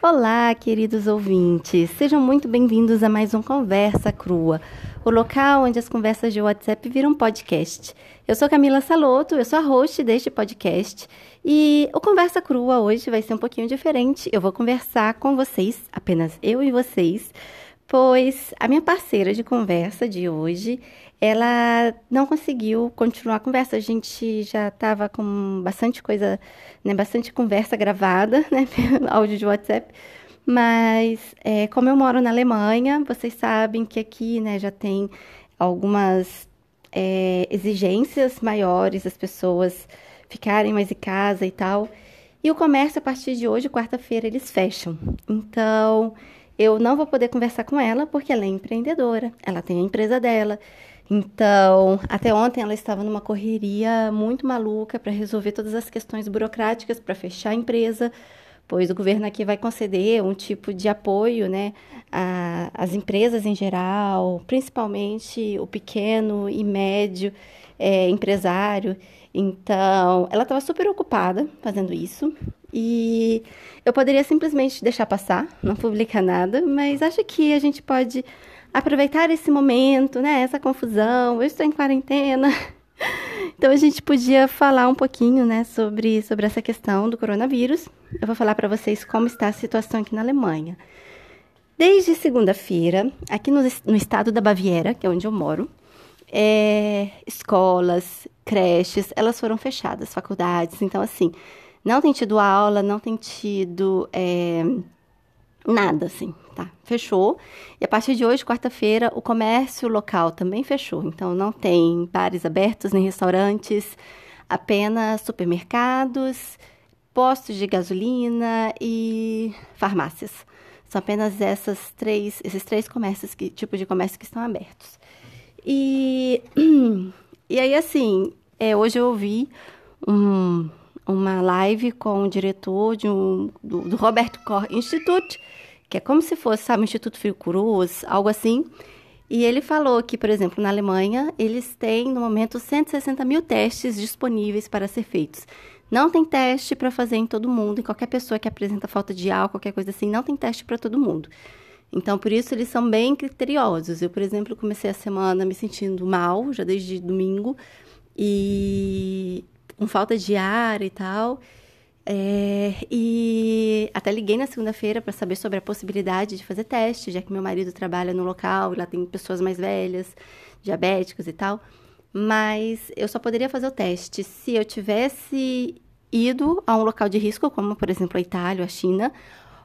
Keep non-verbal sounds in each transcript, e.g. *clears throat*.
Olá, queridos ouvintes. Sejam muito bem-vindos a mais um Conversa Crua, o local onde as conversas de WhatsApp viram podcast. Eu sou Camila Saloto, eu sou a host deste podcast e o Conversa Crua hoje vai ser um pouquinho diferente. Eu vou conversar com vocês, apenas eu e vocês, pois a minha parceira de conversa de hoje ela não conseguiu continuar a conversa. A gente já estava com bastante coisa, né, bastante conversa gravada, *laughs* né, áudio de WhatsApp. Mas é, como eu moro na Alemanha, vocês sabem que aqui, né, já tem algumas é, exigências maiores, as pessoas ficarem mais em casa e tal. E o comércio, a partir de hoje, quarta-feira, eles fecham. Então, eu não vou poder conversar com ela porque ela é empreendedora, ela tem a empresa dela. Então, até ontem ela estava numa correria muito maluca para resolver todas as questões burocráticas para fechar a empresa, pois o governo aqui vai conceder um tipo de apoio, né, às empresas em geral, principalmente o pequeno e médio é, empresário. Então, ela estava super ocupada fazendo isso e eu poderia simplesmente deixar passar, não publicar nada, mas acho que a gente pode aproveitar esse momento, né? Essa confusão. Eu estou em quarentena. *laughs* Então a gente podia falar um pouquinho, né, sobre, sobre essa questão do coronavírus. Eu vou falar para vocês como está a situação aqui na Alemanha. Desde segunda-feira, aqui no, no, estado da Baviera, que é onde eu moro, é, escolas, creches, elas foram fechadas, faculdades. Então, assim, não tem tido aula, não tem tido é, nada, assim, tá? Fechou. E a partir de hoje, quarta-feira, o comércio local também fechou. Então, não tem bares abertos nem restaurantes, apenas supermercados, postos de gasolina e farmácias. São apenas essas três, esses três comércios, que, tipo de comércio que estão abertos. E, *clears throat* e aí, assim, é, hoje eu ouvi um, uma live com o diretor de um, do, do Robert Koch Institute, que é como se fosse, sabe, o Instituto Fiocruz, algo assim. E ele falou que, por exemplo, na Alemanha, eles têm, no momento, 160 mil testes disponíveis para ser feitos. Não tem teste para fazer em todo mundo, em qualquer pessoa que apresenta falta de álcool, qualquer coisa assim, não tem teste para todo mundo. Então, por isso, eles são bem criteriosos. Eu, por exemplo, comecei a semana me sentindo mal, já desde domingo, e com falta de ar e tal. É, e até liguei na segunda-feira para saber sobre a possibilidade de fazer teste, já que meu marido trabalha no local, lá tem pessoas mais velhas, diabéticos e tal. Mas eu só poderia fazer o teste se eu tivesse ido a um local de risco, como por exemplo a Itália a China,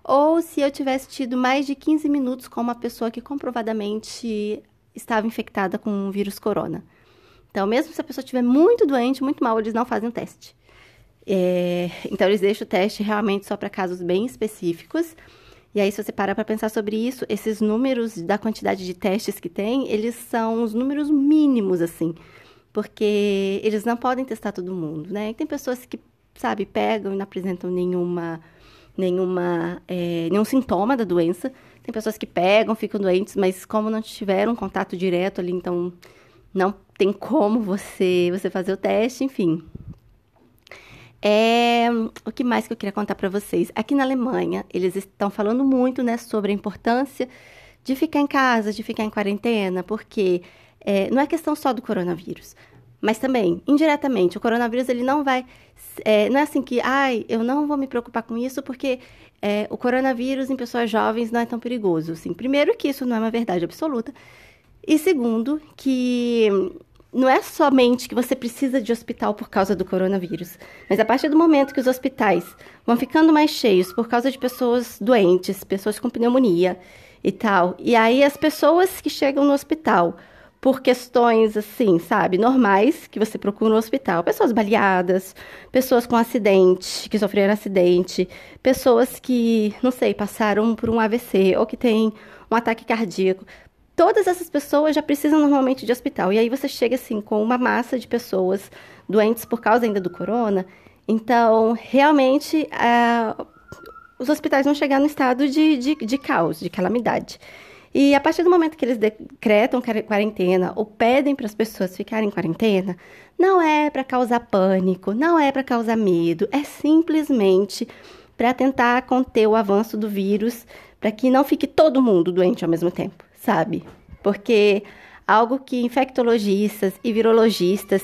ou se eu tivesse tido mais de 15 minutos com uma pessoa que comprovadamente estava infectada com o vírus corona. Então, mesmo se a pessoa estiver muito doente, muito mal, eles não fazem o teste. É, então, eles deixam o teste realmente só para casos bem específicos. E aí, se você parar para pensar sobre isso, esses números da quantidade de testes que tem, eles são os números mínimos, assim. Porque eles não podem testar todo mundo, né? E tem pessoas que, sabe, pegam e não apresentam nenhuma, nenhuma, é, nenhum sintoma da doença. Tem pessoas que pegam, ficam doentes, mas como não tiveram contato direto ali, então não tem como você, você fazer o teste, enfim. É, o que mais que eu queria contar para vocês? Aqui na Alemanha, eles estão falando muito né, sobre a importância de ficar em casa, de ficar em quarentena, porque é, não é questão só do coronavírus, mas também, indiretamente, o coronavírus ele não vai. É, não é assim que, ai, eu não vou me preocupar com isso porque é, o coronavírus em pessoas jovens não é tão perigoso. Assim, primeiro, que isso não é uma verdade absoluta, e segundo, que não é somente que você precisa de hospital por causa do coronavírus, mas a partir do momento que os hospitais vão ficando mais cheios por causa de pessoas doentes, pessoas com pneumonia e tal, e aí as pessoas que chegam no hospital por questões assim, sabe, normais que você procura no hospital, pessoas baleadas, pessoas com acidente, que sofreram acidente, pessoas que, não sei, passaram por um AVC ou que têm um ataque cardíaco todas essas pessoas já precisam normalmente de hospital. E aí você chega assim com uma massa de pessoas doentes por causa ainda do corona. Então, realmente, uh, os hospitais vão chegar no estado de, de, de caos, de calamidade. E a partir do momento que eles decretam quarentena ou pedem para as pessoas ficarem em quarentena, não é para causar pânico, não é para causar medo, é simplesmente para tentar conter o avanço do vírus, para que não fique todo mundo doente ao mesmo tempo, sabe? Porque algo que infectologistas e virologistas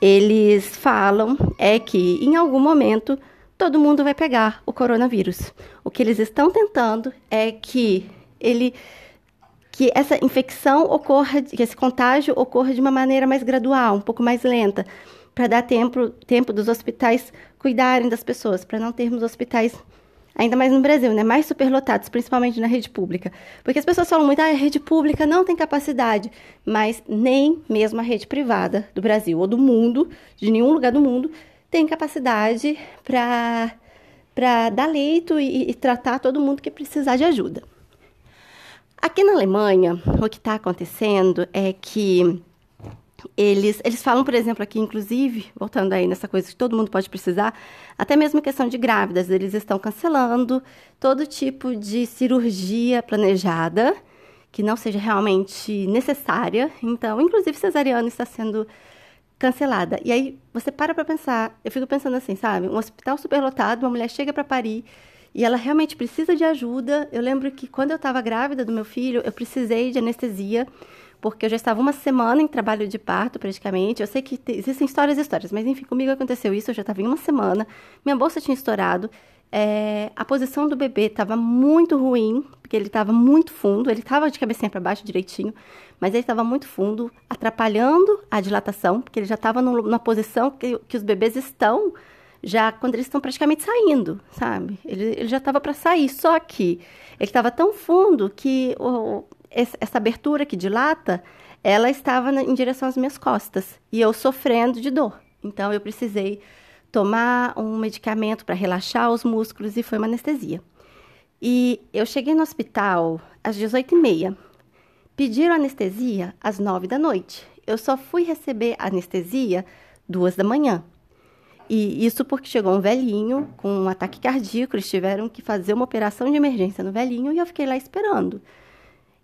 eles falam é que em algum momento todo mundo vai pegar o coronavírus. O que eles estão tentando é que ele que essa infecção ocorra, que esse contágio ocorra de uma maneira mais gradual, um pouco mais lenta, para dar tempo, tempo dos hospitais cuidarem das pessoas, para não termos hospitais ainda mais no Brasil, né, mais superlotados, principalmente na rede pública. Porque as pessoas falam muito, ah, a rede pública não tem capacidade, mas nem mesmo a rede privada do Brasil ou do mundo, de nenhum lugar do mundo, tem capacidade para para dar leito e, e tratar todo mundo que precisar de ajuda. Aqui na Alemanha, o que está acontecendo é que eles, eles falam, por exemplo, aqui, inclusive, voltando aí nessa coisa que todo mundo pode precisar, até mesmo a questão de grávidas, eles estão cancelando todo tipo de cirurgia planejada que não seja realmente necessária. Então, inclusive, cesariana está sendo cancelada. E aí você para para pensar, eu fico pensando assim, sabe? Um hospital superlotado, uma mulher chega para parir e ela realmente precisa de ajuda. Eu lembro que quando eu estava grávida do meu filho, eu precisei de anestesia, porque eu já estava uma semana em trabalho de parto, praticamente. Eu sei que existem histórias e histórias, mas enfim, comigo aconteceu isso. Eu já estava em uma semana, minha bolsa tinha estourado. É, a posição do bebê estava muito ruim, porque ele estava muito fundo, ele estava de cabecinha para baixo direitinho, mas ele estava muito fundo, atrapalhando a dilatação, porque ele já estava numa posição que, que os bebês estão já quando eles estão praticamente saindo, sabe? Ele, ele já estava para sair, só que ele estava tão fundo que o, essa abertura que dilata, ela estava na, em direção às minhas costas e eu sofrendo de dor. Então eu precisei tomar um medicamento para relaxar os músculos e foi uma anestesia. E eu cheguei no hospital às 18h30. Pediram anestesia às 9 da noite. Eu só fui receber anestesia duas da manhã. E isso porque chegou um velhinho com um ataque cardíaco, eles tiveram que fazer uma operação de emergência no velhinho e eu fiquei lá esperando.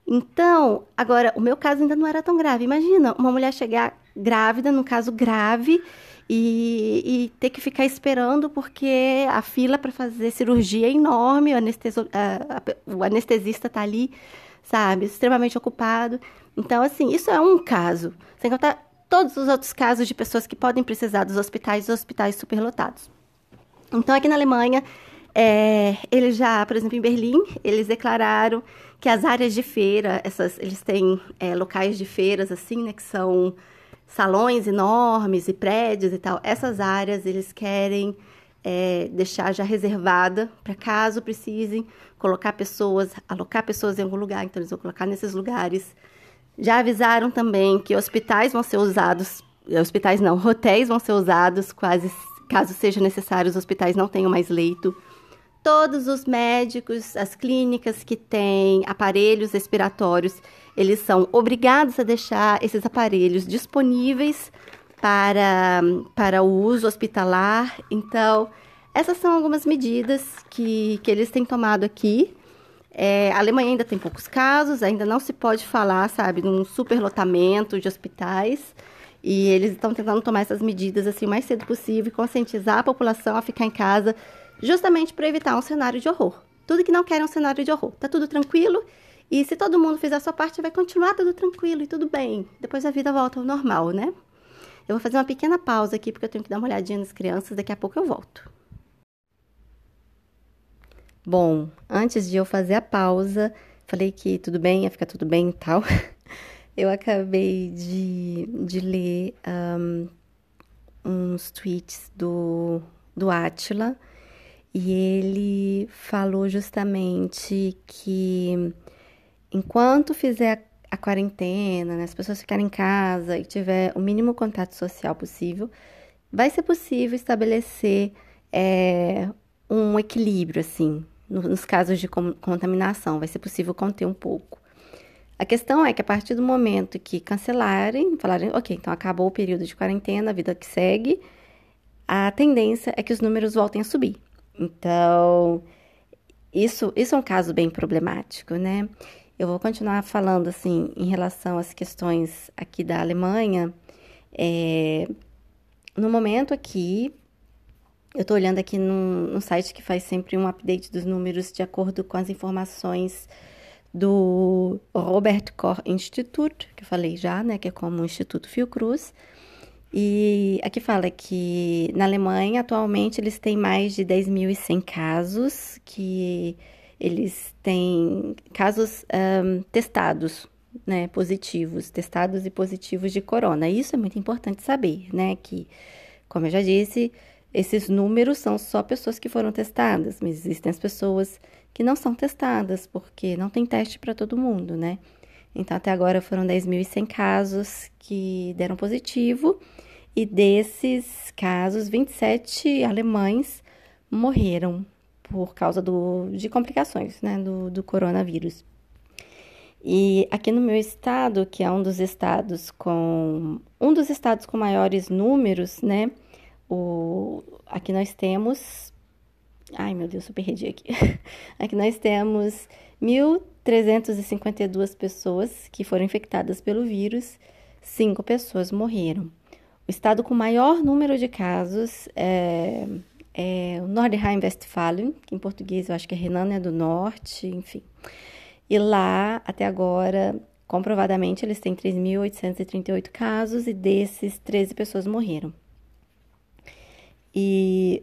Então, agora, o meu caso ainda não era tão grave. Imagina uma mulher chegar grávida, num caso grave, e, e ter que ficar esperando porque a fila para fazer cirurgia é enorme, o, a, a, o anestesista está ali, sabe, extremamente ocupado. Então, assim, isso é um caso. Sem contar todos os outros casos de pessoas que podem precisar dos hospitais hospitais superlotados. Então, aqui na Alemanha, é, eles já, por exemplo, em Berlim, eles declararam que as áreas de feira, essas, eles têm é, locais de feiras, assim, né, que são salões enormes e prédios e tal. Essas áreas eles querem é, deixar já reservada para caso precisem colocar pessoas, alocar pessoas em algum lugar. Então, eles vão colocar nesses lugares já avisaram também que hospitais vão ser usados, hospitais não, hotéis vão ser usados quase caso seja necessário, os hospitais não tenham mais leito. Todos os médicos, as clínicas que têm aparelhos respiratórios, eles são obrigados a deixar esses aparelhos disponíveis para, para o uso hospitalar. Então, essas são algumas medidas que, que eles têm tomado aqui é, a Alemanha ainda tem poucos casos, ainda não se pode falar, sabe, de um superlotamento de hospitais. E eles estão tentando tomar essas medidas assim o mais cedo possível e conscientizar a população a ficar em casa, justamente para evitar um cenário de horror. Tudo que não quer é um cenário de horror. Tá tudo tranquilo e se todo mundo fizer a sua parte, vai continuar tudo tranquilo e tudo bem. Depois a vida volta ao normal, né? Eu vou fazer uma pequena pausa aqui porque eu tenho que dar uma olhadinha nas crianças, daqui a pouco eu volto. Bom, antes de eu fazer a pausa, falei que tudo bem, ia ficar tudo bem e tal. *laughs* Eu acabei de, de ler um, uns tweets do, do Atila e ele falou justamente que enquanto fizer a, a quarentena, né, as pessoas ficarem em casa e tiver o mínimo contato social possível, vai ser possível estabelecer é, um equilíbrio, assim, nos casos de contaminação, vai ser possível conter um pouco. A questão é que a partir do momento que cancelarem, falarem, ok, então acabou o período de quarentena, a vida que segue, a tendência é que os números voltem a subir. Então, isso, isso é um caso bem problemático, né? Eu vou continuar falando, assim, em relação às questões aqui da Alemanha. É, no momento aqui, Eu estou olhando aqui no, no site que faz sempre um update dos números de acordo com as informações do Robert Koch Institute, que eu falei já, né, que é como o Instituto Fiocruz. E aqui fala que na Alemanha, atualmente, eles têm mais de 10.100 casos, que eles têm casos um, testados, né, positivos, testados e positivos de corona. Isso é muito importante saber, né, que, como eu já disse, esses números são só pessoas que foram testadas, mas existem as pessoas que não são testadas, porque não tem teste para todo mundo, né? Então, até agora foram 10.100 casos que deram positivo, e desses casos, 27 alemães morreram por causa do, de complicações né, do, do coronavírus. E aqui no meu estado, que é um dos estados com um dos estados com maiores números, né? O, aqui nós temos. Ai meu Deus, eu perdi aqui. *laughs* Aqui nós temos 1.352 pessoas que foram infectadas pelo vírus, cinco pessoas morreram. O estado com maior número de casos é, é o Nordrhein-Westfalen, que em português eu acho que é Renânia do Norte, enfim. E lá, até agora, comprovadamente, eles têm 3.838 casos e desses, 13 pessoas morreram. E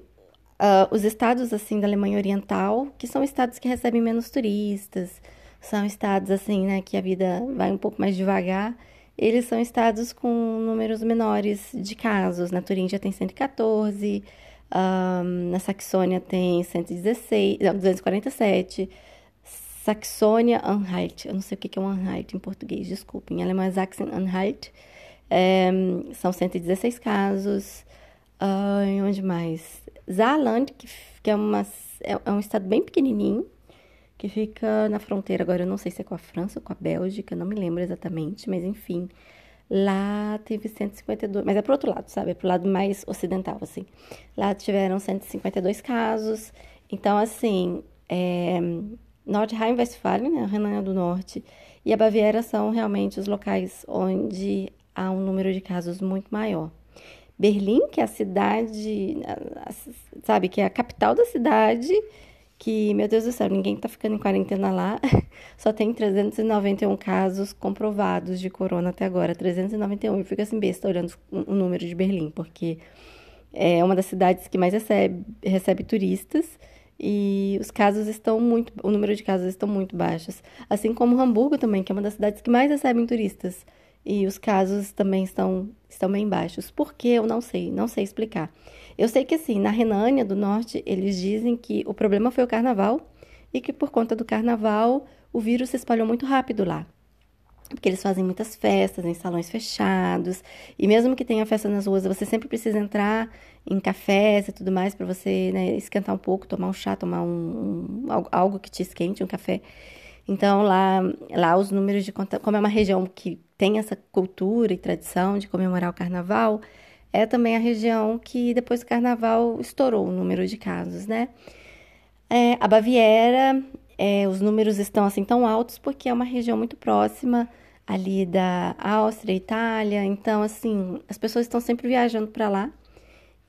uh, os estados, assim, da Alemanha Oriental, que são estados que recebem menos turistas, são estados, assim, né, que a vida vai um pouco mais devagar, eles são estados com números menores de casos. Na Turíngia tem 114, um, na Saxônia tem 116, não, 247, Saxônia-Anhalt, eu não sei o que é um Anhalt em português, desculpa, em alemão é Sachsen-Anhalt, é, são 116 casos, uh, onde mais? Saarland, que, que é, uma, é, é um estado bem pequenininho, que fica na fronteira, agora eu não sei se é com a França ou com a Bélgica, não me lembro exatamente, mas enfim, lá teve 152, mas é pro outro lado, sabe? É pro lado mais ocidental, assim. Lá tiveram 152 casos, então, assim, é, Nordrhein-Westfalen, né, Renânia do Norte, e a Baviera são realmente os locais onde há um número de casos muito maior. Berlim, que é a cidade, sabe, que é a capital da cidade, que, meu Deus do céu, ninguém tá ficando em quarentena lá, *laughs* só tem 391 casos comprovados de corona até agora, 391. Eu fico assim besta olhando o número de Berlim, porque é uma das cidades que mais recebe, recebe turistas, e os casos estão muito, o número de casos estão muito baixos. Assim como Hamburgo também, que é uma das cidades que mais recebem turistas. E os casos também estão, estão bem baixos. Por que eu não sei, não sei explicar. Eu sei que assim, na Renânia do Norte, eles dizem que o problema foi o carnaval e que por conta do carnaval o vírus se espalhou muito rápido lá porque eles fazem muitas festas em salões fechados, e mesmo que tenha festa nas ruas, você sempre precisa entrar em cafés e tudo mais para você né, esquentar um pouco, tomar um chá, tomar um, um, algo que te esquente, um café. Então lá, lá os números de como é uma região que tem essa cultura e tradição de comemorar o carnaval, é também a região que depois do carnaval estourou o número de casos, né? É, a Baviera é, os números estão assim tão altos porque é uma região muito próxima ali da Áustria, Itália, então assim as pessoas estão sempre viajando para lá.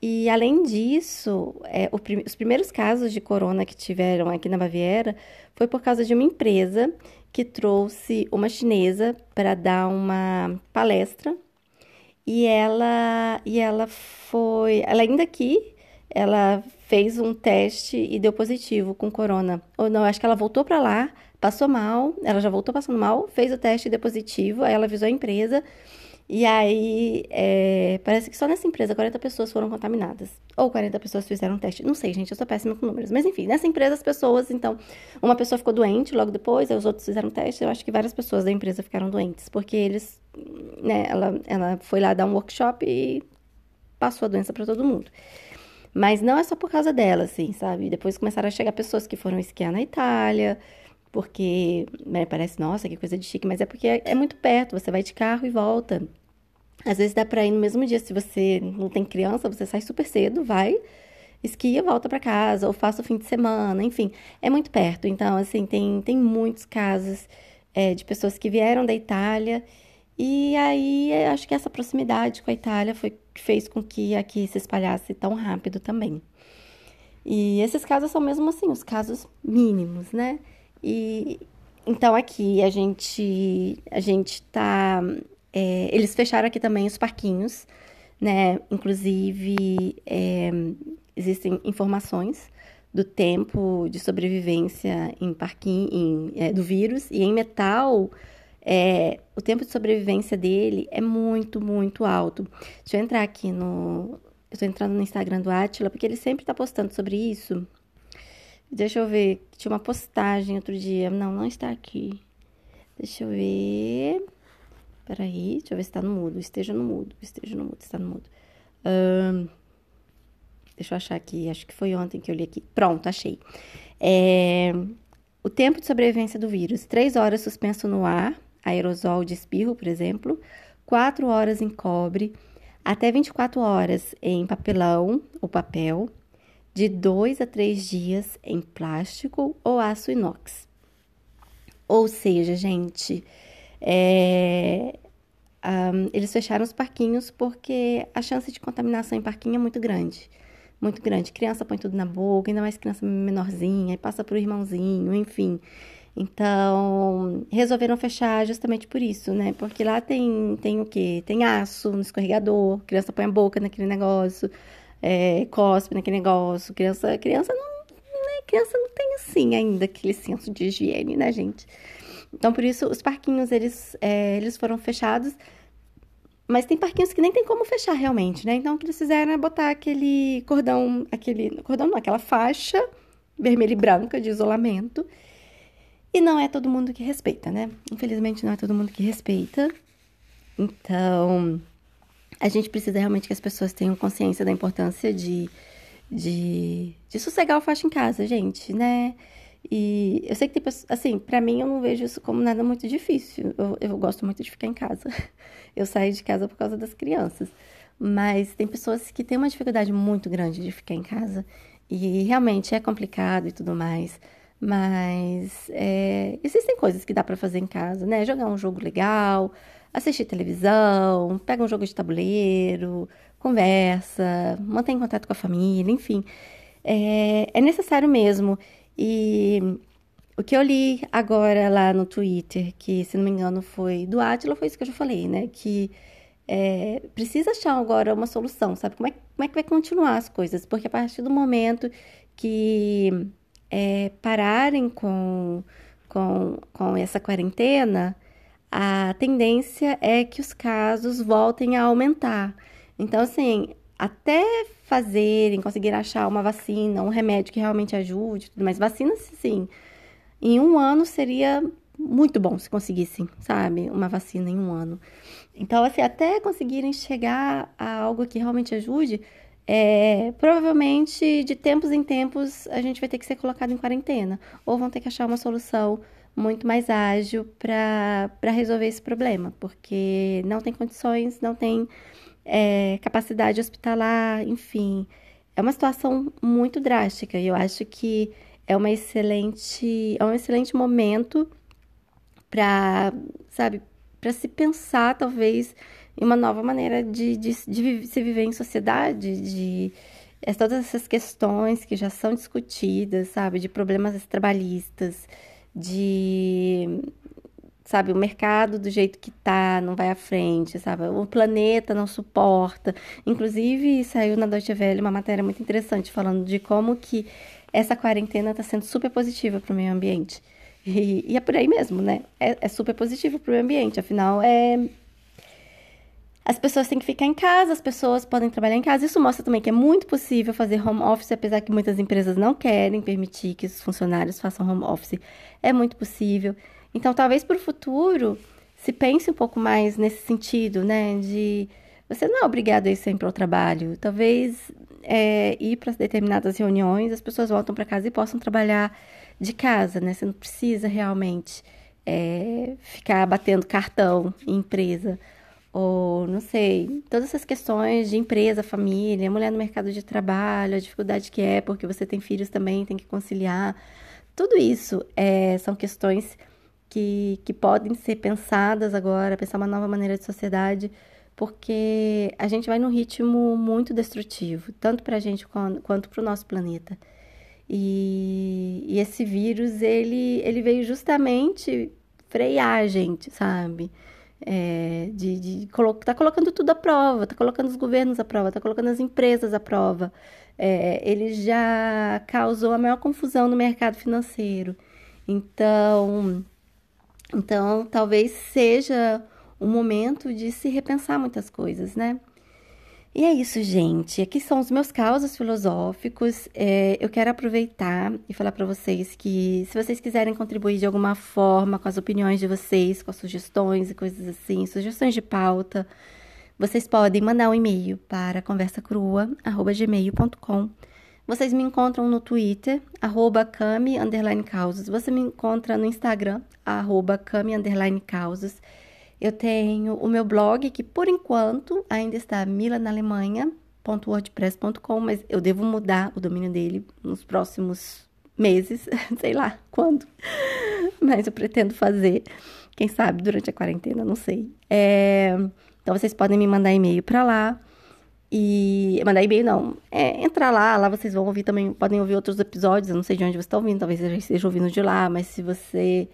E além disso, é, prim os primeiros casos de corona que tiveram aqui na Baviera foi por causa de uma empresa que trouxe uma chinesa para dar uma palestra e ela e ela foi, ela ainda aqui ela fez um teste e deu positivo com corona. Ou não, acho que ela voltou para lá, passou mal, ela já voltou passando mal, fez o teste e deu positivo, aí ela avisou a empresa. E aí, é, parece que só nessa empresa 40 pessoas foram contaminadas. Ou 40 pessoas fizeram teste. Não sei, gente, eu sou péssima com números. Mas enfim, nessa empresa as pessoas, então, uma pessoa ficou doente logo depois, aí os outros fizeram teste. Eu acho que várias pessoas da empresa ficaram doentes. Porque eles, né, ela, ela foi lá dar um workshop e passou a doença para todo mundo. Mas não é só por causa dela, assim, sabe? Depois começaram a chegar pessoas que foram esquiar na Itália, porque né, parece, nossa, que coisa de chique, mas é porque é, é, muito perto, você vai de carro e volta. Às vezes dá pra ir no mesmo dia, se você não tem criança, você sai super cedo, vai, esquia, volta para casa, ou faça o fim de semana, enfim, é muito perto. Então, assim, tem, tem muitos casos é, de pessoas que vieram da Itália e aí acho que essa proximidade com a Itália foi que fez com que aqui se espalhasse tão rápido também. E esses casos são mesmo assim, os casos mínimos, né? E então aqui a gente a gente tá é, eles fecharam aqui também os parquinhos, né? Inclusive é, existem informações do tempo de sobrevivência em parquinho em, é, do vírus e em metal é, o tempo de sobrevivência dele é muito, muito alto. Deixa eu entrar aqui no, eu tô entrando no Instagram do Atila, porque ele sempre tá postando sobre isso. Deixa eu ver. Tinha uma postagem outro dia. Não, não está aqui. Deixa eu ver. Peraí, deixa eu ver se tá no mudo. Esteja no mudo. Esteja no mudo. Está no mudo. Deixa eu achar aqui. Acho que foi ontem que eu li aqui. Pronto, achei. É, o tempo de sobrevivência do vírus: 3 horas suspenso no ar, aerosol de espirro, por exemplo. 4 horas em cobre até 24 horas em papelão ou papel, de 2 a 3 dias em plástico ou aço inox. Ou seja, gente, é, um, eles fecharam os parquinhos porque a chance de contaminação em parquinho é muito grande. Muito grande. Criança põe tudo na boca, ainda mais criança menorzinha, passa pro irmãozinho, enfim. Então, resolveram fechar justamente por isso, né? Porque lá tem, tem o quê? Tem aço no escorregador, criança põe a boca naquele negócio, é, cospe naquele negócio, criança, criança não, né? criança não tem assim ainda aquele senso de higiene, né, gente? Então, por isso, os parquinhos, eles, é, eles foram fechados, mas tem parquinhos que nem tem como fechar realmente, né? Então, o que eles fizeram é botar aquele cordão, aquele, cordão não, aquela faixa vermelha e branca de isolamento, e não é todo mundo que respeita, né? Infelizmente, não é todo mundo que respeita. Então, a gente precisa realmente que as pessoas tenham consciência da importância de, de, de sossegar o faixo em casa, gente, né? E eu sei que tem pessoas, assim, para mim eu não vejo isso como nada muito difícil. Eu, eu gosto muito de ficar em casa. *laughs* Eu saio de casa por causa das crianças. Mas tem pessoas que têm uma dificuldade muito grande de ficar em casa. E realmente é complicado e tudo mais. Mas é, existem coisas que dá para fazer em casa, né? Jogar um jogo legal, assistir televisão, pega um jogo de tabuleiro, conversa, mantém contato com a família, enfim. É, é necessário mesmo. E o que eu li agora lá no Twitter, que se não me engano foi do Atila, foi isso que eu já falei, né? Que é, precisa achar agora uma solução, sabe? Como é, como é que vai continuar as coisas? Porque a partir do momento que é, pararem com, com, com essa quarentena, a tendência é que os casos voltem a aumentar. Então, assim, até fazerem, conseguir achar uma vacina, um remédio que realmente ajude, mas vacina, sim, em um ano seria muito bom se conseguissem, sabe? Uma vacina em um ano. Então, assim, até conseguirem chegar a algo que realmente ajude, é, provavelmente de tempos em tempos a gente vai ter que ser colocado em quarentena ou vão ter que achar uma solução muito mais ágil para resolver esse problema, porque não tem condições, não tem é, capacidade hospitalar, enfim. É uma situação muito drástica e eu acho que é uma excelente, é um excelente momento para, sabe, para se pensar talvez e uma nova maneira de, de, de se viver em sociedade, de é, todas essas questões que já são discutidas, sabe, de problemas trabalhistas, de sabe, o mercado do jeito que tá não vai à frente, sabe? O planeta não suporta. Inclusive, saiu na Deutsche Welle uma matéria muito interessante falando de como que essa quarentena está sendo super positiva para o meio ambiente. E, e, é por aí mesmo, né? É, é super positivo para o meio ambiente, afinal, é as pessoas têm que ficar em casa, as pessoas podem trabalhar em casa. Isso mostra também que é muito possível fazer home office, apesar que muitas empresas não querem permitir que os funcionários façam home office. É muito possível. Então, talvez para o futuro se pense um pouco mais nesse sentido, né? De você não é obrigado a ir sempre ao trabalho. Talvez é, ir para determinadas reuniões, as pessoas voltam para casa e possam trabalhar de casa, né? Você não precisa realmente é, ficar batendo cartão em empresa ou não sei, todas essas questões de empresa, família, mulher no mercado de trabalho, a dificuldade que é porque você tem filhos também, tem que conciliar. Tudo isso é, são questões que, que podem ser pensadas agora, pensar uma nova maneira de sociedade, porque a gente vai num ritmo muito destrutivo, tanto para a gente quanto para o nosso planeta. E, e esse vírus, ele, ele veio justamente frear a gente, sabe? É, de, de colo tá colocando tudo à prova, tá colocando os governos à prova, tá colocando as empresas à prova. É, ele já causou a maior confusão no mercado financeiro. Então, então talvez seja um momento de se repensar muitas coisas, né? E é isso, gente. Aqui são os meus causos filosóficos. É, eu quero aproveitar e falar para vocês que, se vocês quiserem contribuir de alguma forma com as opiniões de vocês, com as sugestões e coisas assim, sugestões de pauta, vocês podem mandar um e-mail para conversacrua@gmail.com. Vocês me encontram no Twitter, arroba cami. Você me encontra no Instagram, arroba cami. Eu tenho o meu blog, que por enquanto ainda está milanalemanha.wordpress.com, mas eu devo mudar o domínio dele nos próximos meses, *laughs* sei lá quando, mas eu pretendo fazer, quem sabe durante a quarentena, não sei. É, então vocês podem me mandar e-mail para lá. E mandar e-mail não, é entrar lá, lá vocês vão ouvir também, podem ouvir outros episódios, eu não sei de onde você está ouvindo, talvez você esteja ouvindo de lá, mas se você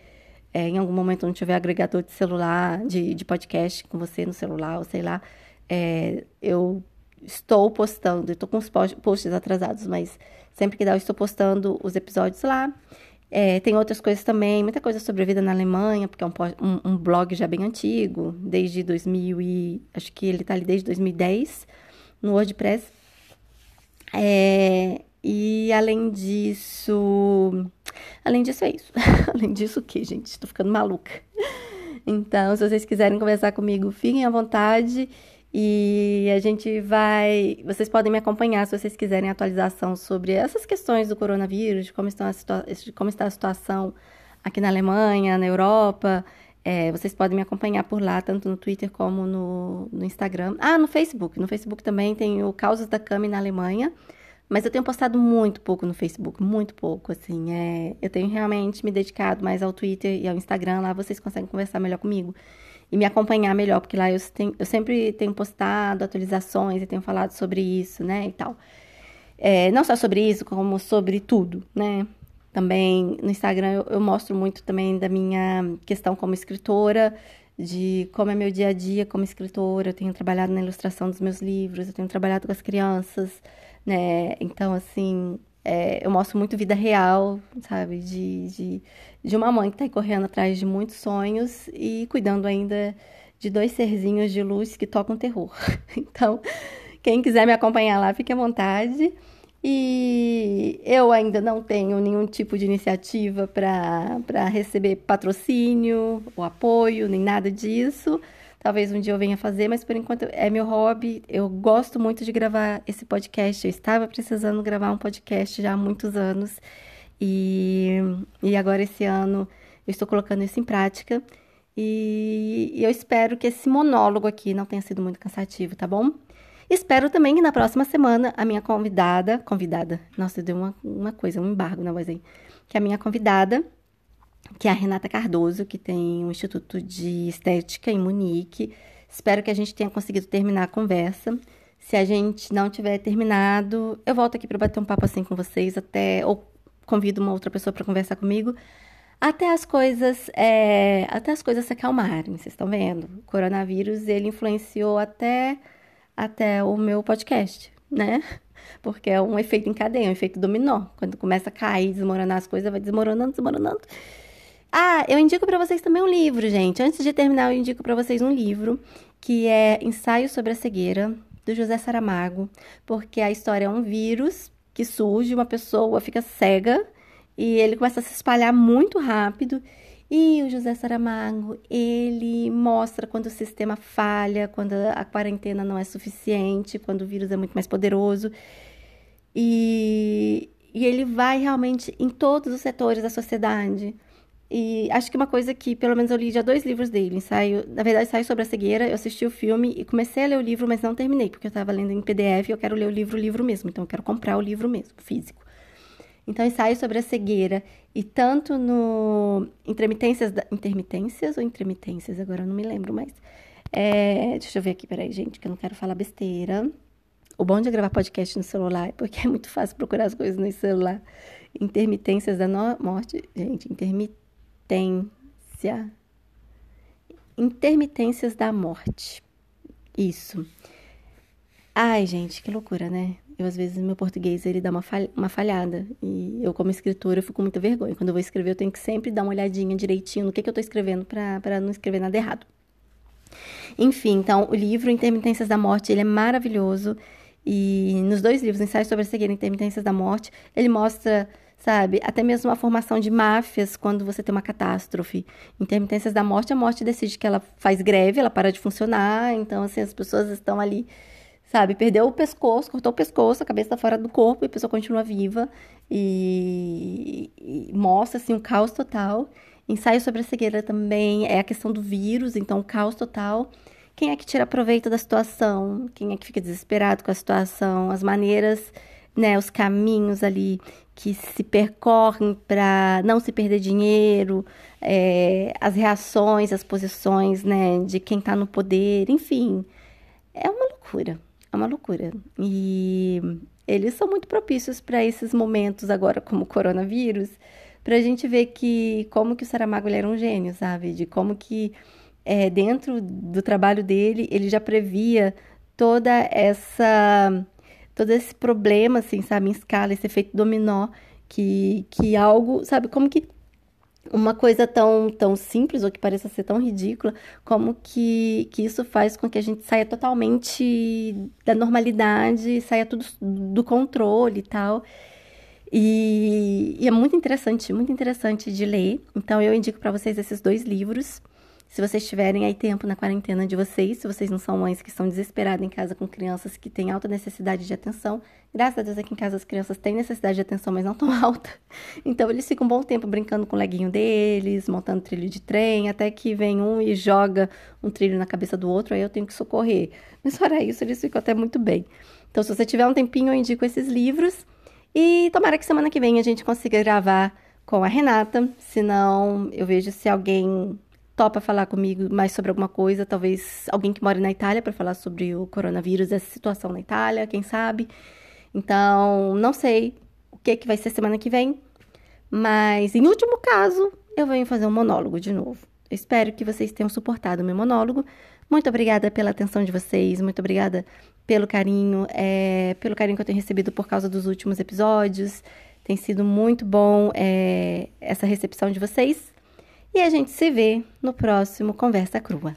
é, em algum momento não tiver agregador de celular, de, de podcast com você no celular, ou sei lá, é, eu estou postando, estou com os posts atrasados, mas sempre que dá eu estou postando os episódios lá. É, tem outras coisas também, muita coisa sobre a vida na Alemanha, porque é um, um, um blog já bem antigo, desde 2000 e... acho que ele está ali desde 2010, no WordPress. É, e além disso. Além disso, é isso. *laughs* além disso, o que, gente? Estou ficando maluca. Então, se vocês quiserem conversar comigo, fiquem à vontade. E a gente vai. Vocês podem me acompanhar se vocês quiserem atualização sobre essas questões do coronavírus, de como, estão a situa... como está a situação aqui na Alemanha, na Europa. É, vocês podem me acompanhar por lá, tanto no Twitter como no, no Instagram. Ah, no Facebook. No Facebook também tem o Causas da Cami na Alemanha. Mas eu tenho postado muito pouco no Facebook, muito pouco, assim. É, eu tenho realmente me dedicado mais ao Twitter e ao Instagram, lá vocês conseguem conversar melhor comigo e me acompanhar melhor, porque lá eu, tenho, eu sempre tenho postado atualizações e tenho falado sobre isso, né, e tal. É, não só sobre isso, como sobre tudo, né. Também no Instagram eu, eu mostro muito também da minha questão como escritora, de como é meu dia a dia como escritora. Eu tenho trabalhado na ilustração dos meus livros, eu tenho trabalhado com as crianças, né? Então, assim, é, eu mostro muito vida real, sabe? De, de, de uma mãe que está correndo atrás de muitos sonhos e cuidando ainda de dois serzinhos de luz que tocam terror. *laughs* Então, quem quiser me acompanhar lá, fique à vontade. E eu ainda não tenho nenhum tipo de iniciativa para receber patrocínio ou apoio, nem nada disso. Talvez um dia eu venha fazer, mas por enquanto é meu hobby. Eu gosto muito de gravar esse podcast. Eu estava precisando gravar um podcast já há muitos anos. E, e agora esse ano eu estou colocando isso em prática. E, e eu espero que esse monólogo aqui não tenha sido muito cansativo, tá bom? Espero também que na próxima semana a minha convidada, convidada, nossa, deu uma, uma coisa, um embargo na voz aí, que a minha convidada que é a Renata Cardoso, que tem um Instituto de Estética em Munique. Espero que a gente tenha conseguido terminar a conversa. Se a gente não tiver terminado, eu volto aqui para bater um papo assim com vocês, até ou convido uma outra pessoa para conversar comigo, até as coisas, é, até as coisas se acalmarem. Vocês estão vendo? O coronavírus ele influenciou até até o meu podcast, né? *laughs* Porque é um efeito em cadeia, um efeito dominó. Quando começa a cair, desmoronar as coisas, vai desmoronando, desmoronando. Ah, eu indico para vocês também um livro, gente. Antes de terminar, eu indico para vocês um livro que é Ensaio sobre a Cegueira, do José Saramago, porque a história é um vírus que surge, uma pessoa fica cega e ele começa a se espalhar muito rápido. E o José Saramago, ele mostra quando o sistema falha, quando a quarentena não é suficiente, quando o vírus é muito mais poderoso. E, e ele vai realmente em todos os setores da sociedade. E acho que uma coisa que, pelo menos, eu li já dois livros dele. Ensaio, na verdade, ensaio sobre a cegueira. Eu assisti o filme e comecei a ler o livro, mas não terminei, porque eu estava lendo em PDF e eu quero ler o livro, o livro mesmo. Então, eu quero comprar o livro mesmo, físico. Então, ensaio sobre a cegueira. E tanto no Intermitências. Da... Intermitências ou intermitências? Agora eu não me lembro mais. É... Deixa eu ver aqui, peraí, gente, que eu não quero falar besteira. O bom de gravar podcast no celular é porque é muito fácil procurar as coisas no celular. Intermitências da no morte. Gente, intermitência. Intermitências da morte. Isso. Ai, gente, que loucura, né? Eu, às vezes, meu português, ele dá uma, falha, uma falhada. E eu, como escritora, eu fico com muita vergonha. Quando eu vou escrever, eu tenho que sempre dar uma olhadinha direitinho no que, que eu estou escrevendo para não escrever nada errado. Enfim, então, o livro Intermitências da Morte, ele é maravilhoso. E nos dois livros, Ensaios sobre a Cegueira e Intermitências da Morte, ele mostra, sabe, até mesmo a formação de máfias quando você tem uma catástrofe. Intermitências da Morte, a morte decide que ela faz greve, ela para de funcionar, então, assim, as pessoas estão ali, sabe, perdeu o pescoço, cortou o pescoço, a cabeça está fora do corpo e a pessoa continua viva e, e mostra, assim, um caos total. Ensaio sobre a cegueira também é a questão do vírus, então o caos total. Quem é que tira proveito da situação? Quem é que fica desesperado com a situação? As maneiras, né, os caminhos ali que se percorrem para não se perder dinheiro, é, as reações, as posições, né, de quem está no poder, enfim, é uma loucura, é uma loucura. E eles são muito propícios para esses momentos agora, como o coronavírus, para a gente ver que como que o Saramago ele era um gênio, sabe? De como que é, dentro do trabalho dele ele já previa toda essa todo esse problema, assim, sabe, em escala, esse efeito dominó que que algo, sabe, como que uma coisa tão, tão simples ou que pareça ser tão ridícula, como que, que isso faz com que a gente saia totalmente da normalidade, saia tudo do controle e tal. E, e, é muito interessante, muito interessante de ler. Então eu indico para vocês esses dois livros. Se vocês tiverem aí tempo na quarentena de vocês, se vocês não são mães que estão desesperadas em casa com crianças que têm alta necessidade de atenção, graças a Deus aqui em casa as crianças têm necessidade de atenção, mas não tão *laughs* alta. Então eles ficam um bom tempo brincando com o leguinho deles, montando trilho de trem, até que vem um e joga um trilho na cabeça do outro, aí eu tenho que socorrer. Mas fora isso, eles ficam até muito bem. Então se você tiver um tempinho, eu indico esses livros. E tomara que semana que vem a gente consiga gravar com a Renata. Se não, eu vejo se alguém topa falar comigo mais sobre alguma coisa, talvez alguém que mora na Itália para falar sobre o coronavírus, essa situação na Itália, quem sabe. Então, não sei o que que vai ser semana que vem, mas em último caso, eu venho fazer um monólogo de novo. Eu espero que vocês tenham suportado o meu monólogo. Muito obrigada pela atenção de vocês, muito obrigada pelo carinho, é, pelo carinho que eu tenho recebido por causa dos últimos episódios. Tem sido muito bom é, essa recepção de vocês. E a gente se vê no próximo Conversa Crua.